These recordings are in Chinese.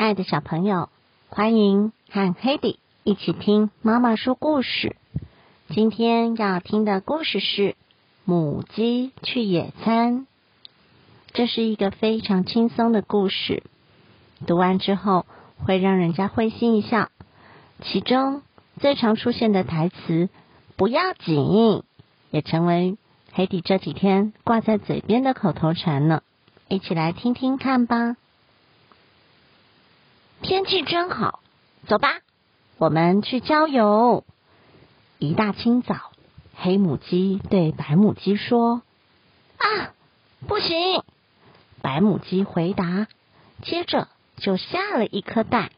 爱的小朋友，欢迎和 Hedy 一起听妈妈说故事。今天要听的故事是《母鸡去野餐》。这是一个非常轻松的故事，读完之后会让人家会心一笑。其中最常出现的台词“不要紧”也成为 Hedy 这几天挂在嘴边的口头禅呢。一起来听听看吧。天气真好，走吧，我们去郊游。一大清早，黑母鸡对白母鸡说：“啊，不行！”白母鸡回答，接着就下了一颗蛋。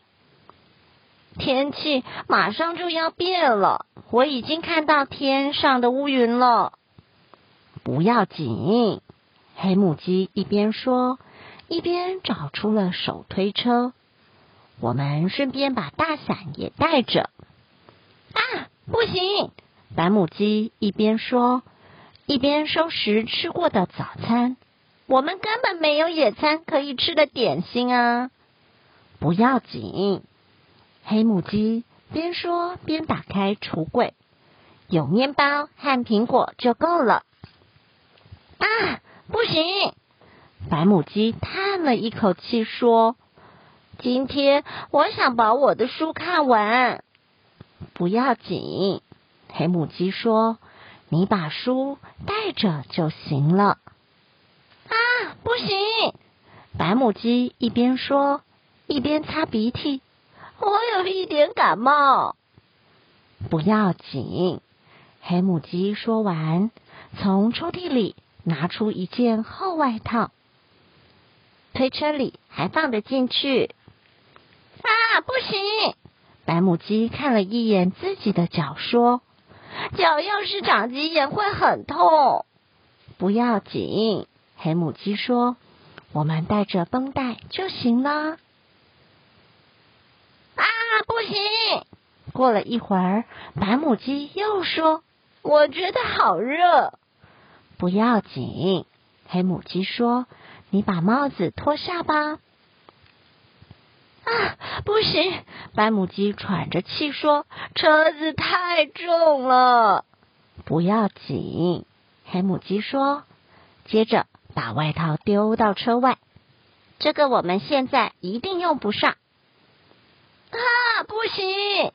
天气马上就要变了，我已经看到天上的乌云了。不要紧，黑母鸡一边说，一边找出了手推车。我们顺便把大伞也带着。啊，不行！白母鸡一边说，一边收拾吃过的早餐。我们根本没有野餐可以吃的点心啊！不要紧，黑母鸡边说边打开橱柜，有面包和苹果就够了。啊，不行！白母鸡叹了一口气说。今天我想把我的书看完，不要紧。黑母鸡说：“你把书带着就行了。”啊，不行！白母鸡一边说，一边擦鼻涕。我有一点感冒。不要紧。黑母鸡说完，从抽屉里拿出一件厚外套，推车里还放得进去。不行！白母鸡看了一眼自己的脚，说：“脚要是长鸡眼会很痛。”不要紧，黑母鸡说：“我们带着绷带就行了。”啊，不行！过了一会儿，白母鸡又说：“我觉得好热。”不要紧，黑母鸡说：“你把帽子脱下吧。”啊，不行！白母鸡喘着气说：“车子太重了。”不要紧，黑母鸡说，接着把外套丢到车外。这个我们现在一定用不上。啊，不行！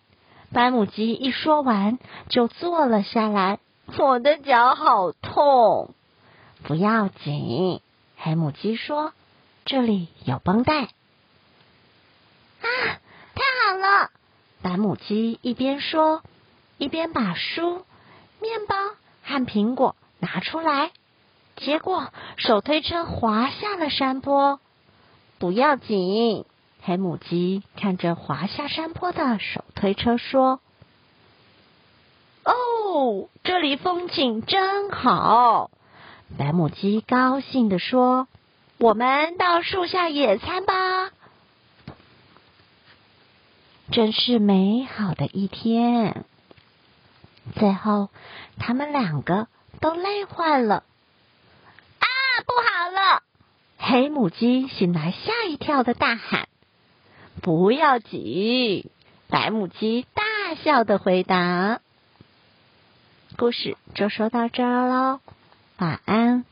白母鸡一说完就坐了下来。我的脚好痛。不要紧，黑母鸡说：“这里有绷带。”啊，太好了！白母鸡一边说，一边把书、面包和苹果拿出来。结果手推车滑下了山坡。不要紧，黑母鸡看着滑下山坡的手推车说：“哦，这里风景真好。”白母鸡高兴地说：“我们到树下野餐吧。”真是美好的一天。最后，他们两个都累坏了。啊，不好了！黑母鸡醒来，吓一跳的大喊：“不要紧！”白母鸡大笑的回答。故事就说到这儿喽，晚安。